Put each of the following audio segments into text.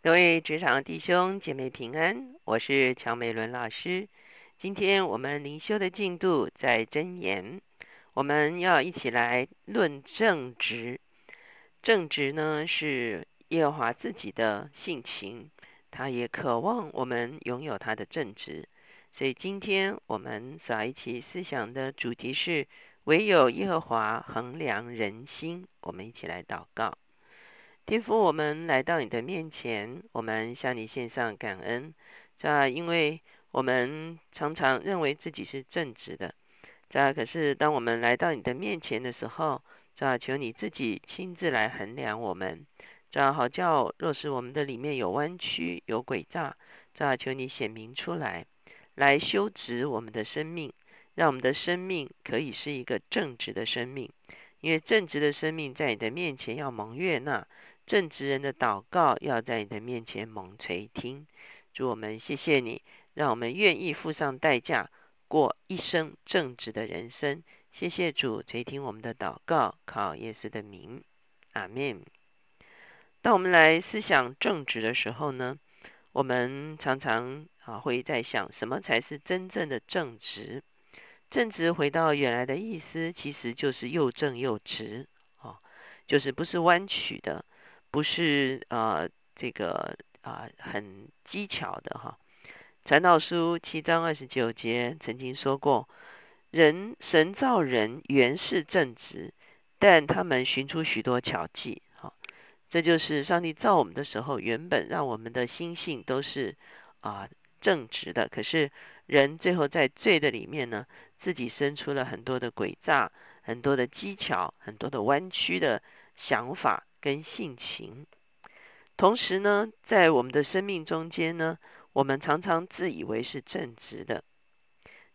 各位职场弟兄姐妹平安，我是乔美伦老师。今天我们灵修的进度在真言，我们要一起来论正直。正直呢是耶和华自己的性情，他也渴望我们拥有他的正直。所以今天我们所一起思想的主题是。唯有耶和华衡量人心，我们一起来祷告。天父，我们来到你的面前，我们向你献上感恩。这因为我们常常认为自己是正直的，这可是当我们来到你的面前的时候，这求你自己亲自来衡量我们。这好叫若是我们的里面有弯曲、有诡诈，这求你显明出来，来修直我们的生命。让我们的生命可以是一个正直的生命，因为正直的生命在你的面前要蒙悦纳，正直人的祷告要在你的面前蒙垂听。主我们谢谢你，让我们愿意付上代价过一生正直的人生。谢谢主垂听我们的祷告，靠耶稣的名，阿门。当我们来思想正直的时候呢，我们常常啊会在想，什么才是真正的正直？正直回到原来的意思，其实就是又正又直，哦，就是不是弯曲的，不是呃这个啊很技巧的哈。传道书七章二十九节曾经说过，人神造人原是正直，但他们寻出许多巧计，哈，这就是上帝造我们的时候，原本让我们的心性都是啊正直的，可是人最后在罪的里面呢。自己生出了很多的诡诈、很多的技巧、很多的弯曲的想法跟性情。同时呢，在我们的生命中间呢，我们常常自以为是正直的。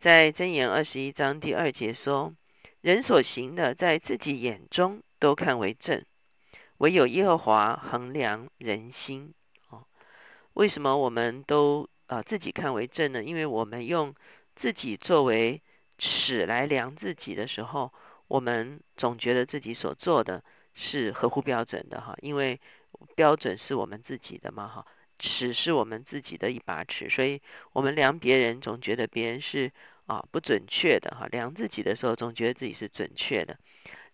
在箴言二十一章第二节说：“人所行的，在自己眼中都看为正，唯有耶和华衡量人心。”哦，为什么我们都啊自己看为正呢？因为我们用自己作为。尺来量自己的时候，我们总觉得自己所做的是合乎标准的哈，因为标准是我们自己的嘛哈，尺是我们自己的一把尺，所以我们量别人总觉得别人是啊不准确的哈，量自己的时候总觉得自己是准确的。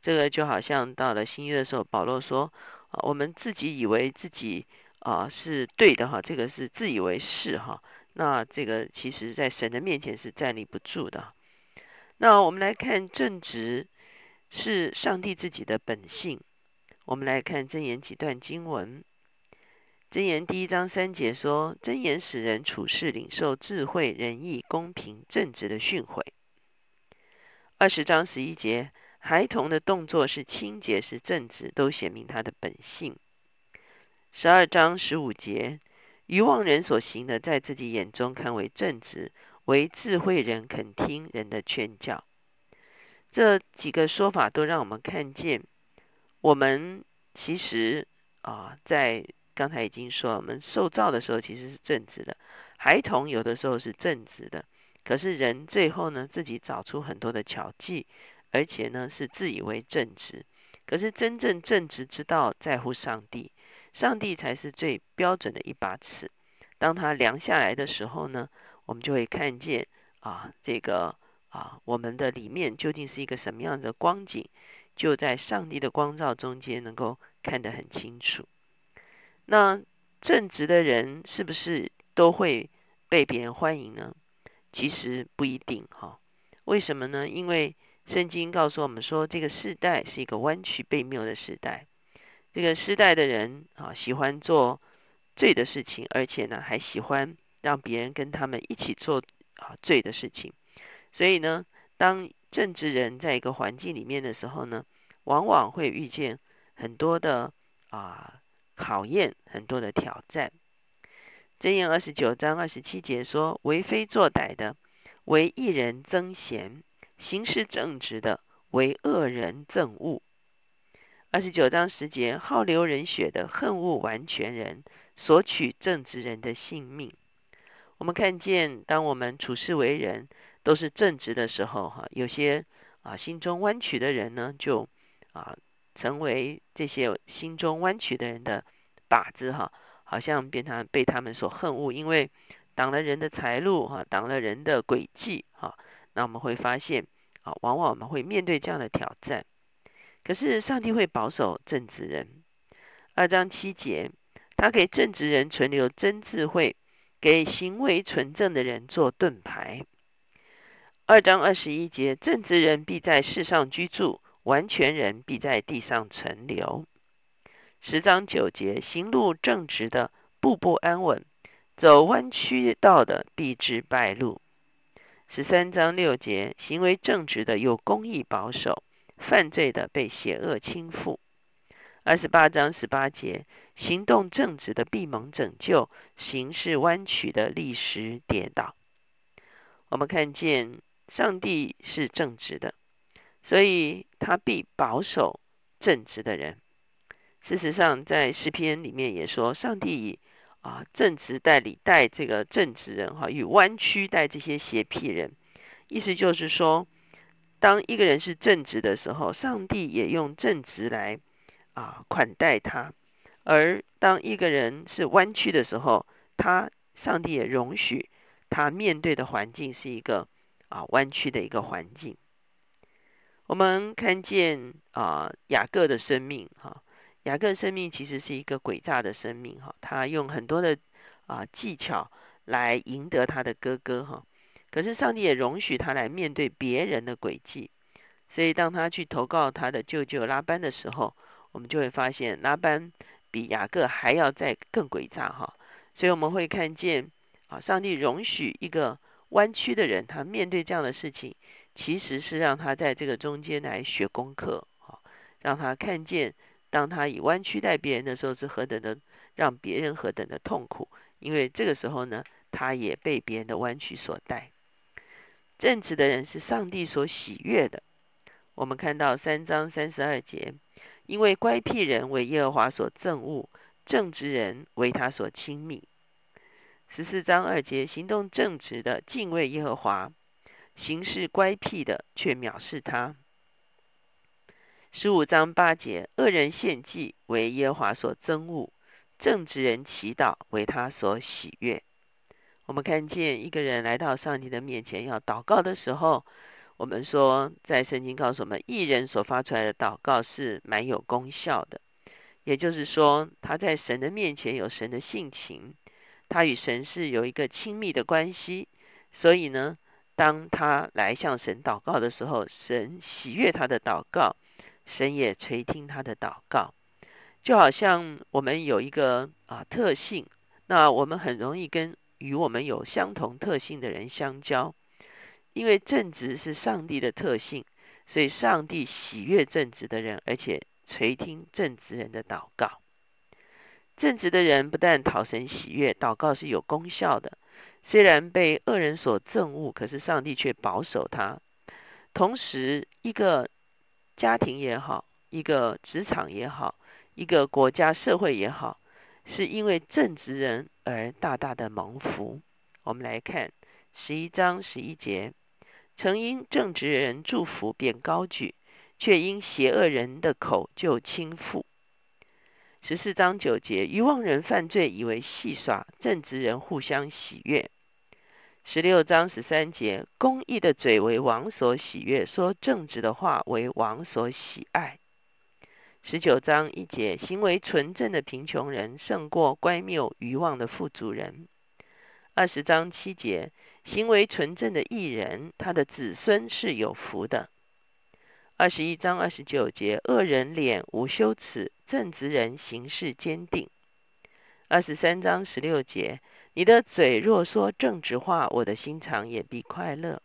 这个就好像到了新约的时候，保罗说啊，我们自己以为自己啊是对的哈，这个是自以为是哈，那这个其实在神的面前是站立不住的。那我们来看正直是上帝自己的本性。我们来看箴言几段经文。箴言第一章三节说：箴言使人处事领受智慧、仁义、公平、正直的训诲。二十章十一节，孩童的动作是清洁、是正直，都显明他的本性。十二章十五节，愚妄人所行的，在自己眼中看为正直。为智慧人肯听人的劝教，这几个说法都让我们看见，我们其实啊，在刚才已经说，我们受造的时候其实是正直的，孩童有的时候是正直的，可是人最后呢，自己找出很多的巧计，而且呢是自以为正直，可是真正正直之道在乎上帝，上帝才是最标准的一把尺，当他量下来的时候呢？我们就会看见啊，这个啊，我们的里面究竟是一个什么样的光景，就在上帝的光照中间能够看得很清楚。那正直的人是不是都会被别人欢迎呢？其实不一定哈。为什么呢？因为圣经告诉我们说，这个时代是一个弯曲背谬的时代。这个时代的人啊，喜欢做罪的事情，而且呢，还喜欢。让别人跟他们一起做啊罪的事情，所以呢，当正直人在一个环境里面的时候呢，往往会遇见很多的啊考验，很多的挑战。箴言二十九章二十七节说：“为非作歹的，为一人增贤；行事正直的，为恶人憎恶。”二十九章十节：“好流人血的，恨恶完全人，索取正直人的性命。”我们看见，当我们处事为人都是正直的时候，哈，有些啊心中弯曲的人呢，就啊成为这些心中弯曲的人的靶子，哈，好像变成被他们所恨恶，因为挡了人的财路哈，挡了人的轨迹哈。那我们会发现啊，往往我们会面对这样的挑战。可是上帝会保守正直人。二章七节，他给正直人存留真智慧，给行为纯正的人做盾牌。二章二十一节，正直人必在世上居住，完全人必在地上存留。十章九节，行路正直的步步安稳，走弯曲道的必致败路。十三章六节，行为正直的有公义保守，犯罪的被邪恶倾覆。二十八章十八节，行动正直的必蒙拯救，行事弯曲的立时跌倒。我们看见上帝是正直的，所以他必保守正直的人。事实上，在诗篇里面也说，上帝以啊正直代理带这个正直人哈，与弯曲带这些邪僻人。意思就是说，当一个人是正直的时候，上帝也用正直来啊款待他；而当一个人是弯曲的时候，他上帝也容许他面对的环境是一个啊弯曲的一个环境。我们看见啊雅各的生命哈。雅各生命其实是一个诡诈的生命哈，他用很多的啊技巧来赢得他的哥哥哈，可是上帝也容许他来面对别人的诡计，所以当他去投告他的舅舅拉班的时候，我们就会发现拉班比雅各还要再更诡诈哈，所以我们会看见啊，上帝容许一个弯曲的人，他面对这样的事情，其实是让他在这个中间来学功课啊，让他看见。当他以弯曲待别人的时候，是何等的让别人何等的痛苦，因为这个时候呢，他也被别人的弯曲所带。正直的人是上帝所喜悦的。我们看到三章三十二节，因为乖僻人为耶和华所憎恶，正直人为他所亲密。十四章二节，行动正直的敬畏耶和华，行事乖僻的却藐视他。十五章八节，恶人献祭为耶和华所憎恶，正直人祈祷为他所喜悦。我们看见一个人来到上帝的面前要祷告的时候，我们说在圣经告诉我们，艺人所发出来的祷告是蛮有功效的。也就是说，他在神的面前有神的性情，他与神是有一个亲密的关系。所以呢，当他来向神祷告的时候，神喜悦他的祷告。神也垂听他的祷告，就好像我们有一个啊特性，那我们很容易跟与我们有相同特性的人相交，因为正直是上帝的特性，所以上帝喜悦正直的人，而且垂听正直人的祷告。正直的人不但讨神喜悦，祷告是有功效的。虽然被恶人所憎恶，可是上帝却保守他。同时，一个。家庭也好，一个职场也好，一个国家社会也好，是因为正直人而大大的蒙福。我们来看十一章十一节：曾因正直人祝福便高举，却因邪恶人的口就轻覆。十四章九节：愚妄人犯罪以为戏耍，正直人互相喜悦。十六章十三节，公义的嘴为王所喜悦，说正直的话为王所喜爱。十九章一节，行为纯正的贫穷人胜过乖谬愚妄的富足人。二十章七节，行为纯正的艺人，他的子孙是有福的。二十一章二十九节，恶人脸无羞耻，正直人行事坚定。二十三章十六节。你的嘴若说正直话，我的心肠也必快乐。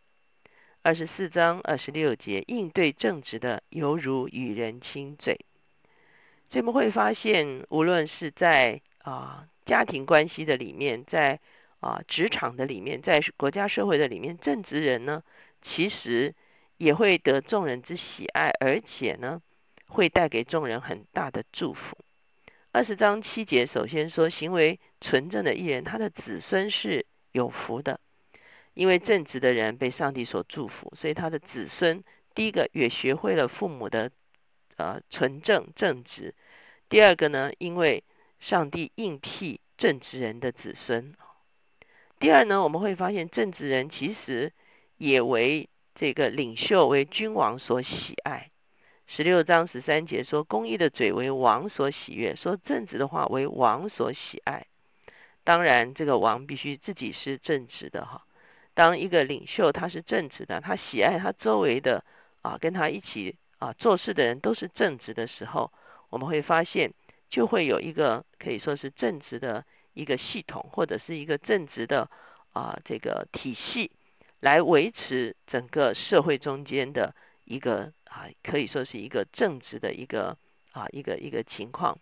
二十四章二十六节，应对正直的，犹如与人亲嘴。所以我们会发现，无论是在啊家庭关系的里面，在啊职场的里面，在国家社会的里面，正直人呢，其实也会得众人之喜爱，而且呢，会带给众人很大的祝福。二十章七节，首先说行为纯正的艺人，他的子孙是有福的，因为正直的人被上帝所祝福，所以他的子孙第一个也学会了父母的呃纯正正直。第二个呢，因为上帝应聘正直人的子孙。第二呢，我们会发现正直人其实也为这个领袖为君王所喜爱。十六章十三节说，公义的嘴为王所喜悦，说正直的话为王所喜爱。当然，这个王必须自己是正直的哈。当一个领袖他是正直的，他喜爱他周围的啊，跟他一起啊做事的人都是正直的时候，我们会发现就会有一个可以说是正直的。一个系统或者是一个正直的啊这个体系来维持整个社会中间的一个啊可以说是一个正直的一个啊一个一个情况。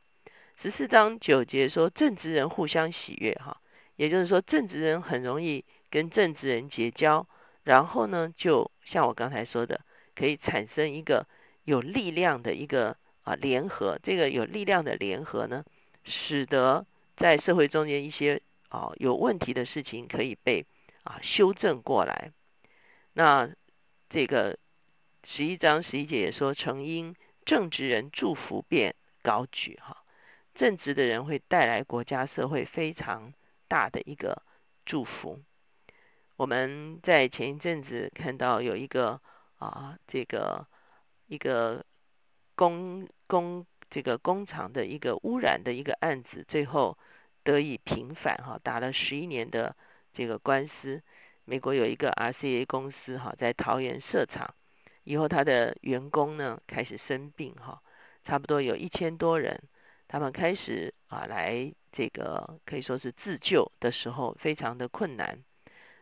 十四章九节说正直人互相喜悦哈，也就是说正直人很容易跟正直人结交，然后呢就像我刚才说的，可以产生一个有力量的一个啊联合，这个有力量的联合呢，使得在社会中间一些啊有问题的事情可以被啊修正过来。那这个十一章十一节也说，曾因正直人祝福便高举哈，正直的人会带来国家社会非常大的一个祝福。我们在前一阵子看到有一个啊这个一个工工。这个工厂的一个污染的一个案子，最后得以平反哈，打了十一年的这个官司。美国有一个 RCA 公司哈，在桃园设厂以后，他的员工呢开始生病哈，差不多有一千多人，他们开始啊来这个可以说是自救的时候，非常的困难。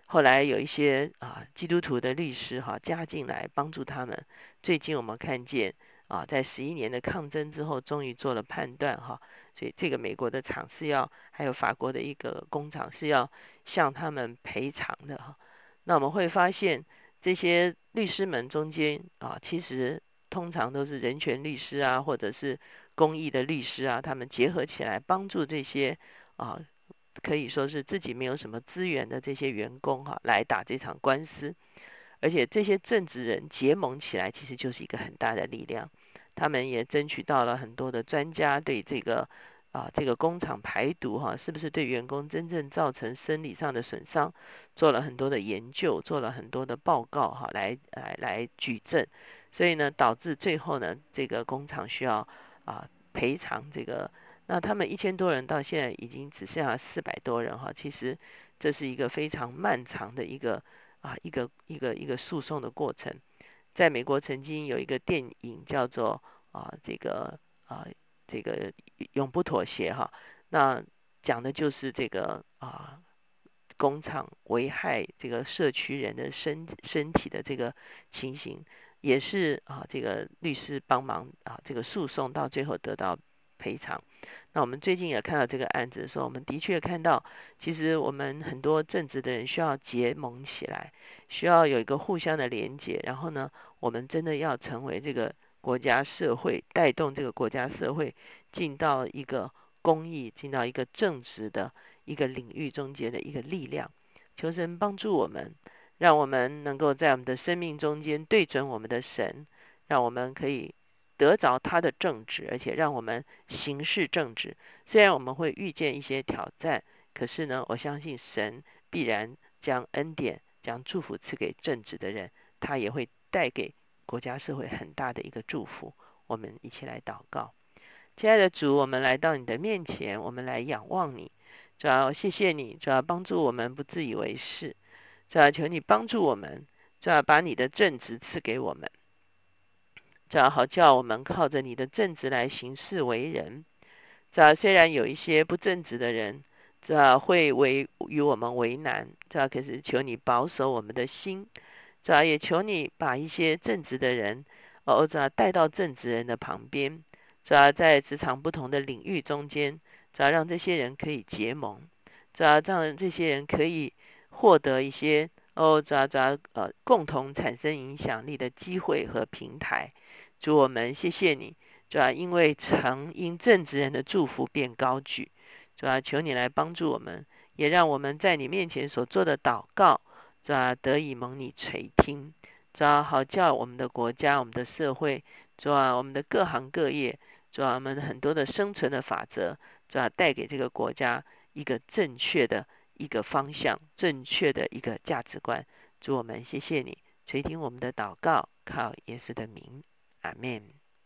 后来有一些啊基督徒的律师哈加进来帮助他们。最近我们看见。啊，在十一年的抗争之后，终于做了判断哈，所以这个美国的厂是要，还有法国的一个工厂是要向他们赔偿的哈。那我们会发现，这些律师们中间啊，其实通常都是人权律师啊，或者是公益的律师啊，他们结合起来帮助这些啊，可以说是自己没有什么资源的这些员工哈，来打这场官司。而且这些政治人结盟起来，其实就是一个很大的力量。他们也争取到了很多的专家对这个啊这个工厂排毒哈，是不是对员工真正造成生理上的损伤，做了很多的研究，做了很多的报告哈，来来来举证。所以呢，导致最后呢，这个工厂需要啊赔偿这个。那他们一千多人到现在已经只剩下四百多人哈，其实这是一个非常漫长的一个啊一个一个一个诉讼的过程。在美国曾经有一个电影叫做啊这个啊这个永不妥协哈，那讲的就是这个啊工厂危害这个社区人的身身体的这个情形，也是啊这个律师帮忙啊这个诉讼到最后得到赔偿。那我们最近也看到这个案子的时候，我们的确看到，其实我们很多正直的人需要结盟起来，需要有一个互相的连接。然后呢，我们真的要成为这个国家社会，带动这个国家社会进到一个公益、进到一个正直的一个领域中间的一个力量。求神帮助我们，让我们能够在我们的生命中间对准我们的神，让我们可以。得着他的正直，而且让我们行事正直。虽然我们会遇见一些挑战，可是呢，我相信神必然将恩典、将祝福赐给正直的人，他也会带给国家社会很大的一个祝福。我们一起来祷告，亲爱的主，我们来到你的面前，我们来仰望你。主要谢谢你，主要帮助我们不自以为是。主要求你帮助我们，主要把你的正直赐给我们。主要好叫我们靠着你的正直来行事为人。主要虽然有一些不正直的人，主要会为与我们为难。主要可是求你保守我们的心。主要也求你把一些正直的人，哦，这带到正直人的旁边。主要在职场不同的领域中间，主要让这些人可以结盟。主要让这些人可以获得一些哦，主要主要呃共同产生影响力的机会和平台。主我们谢谢你，主要因为曾因正直人的祝福变高举，主要求你来帮助我们，也让我们在你面前所做的祷告，主要得以蒙你垂听，主要好叫我们的国家、我们的社会，主要我们的各行各业，主要我们很多的生存的法则，主要带给这个国家一个正确的一个方向，正确的一个价值观。主我们谢谢你垂听我们的祷告，靠耶稣的名，阿门。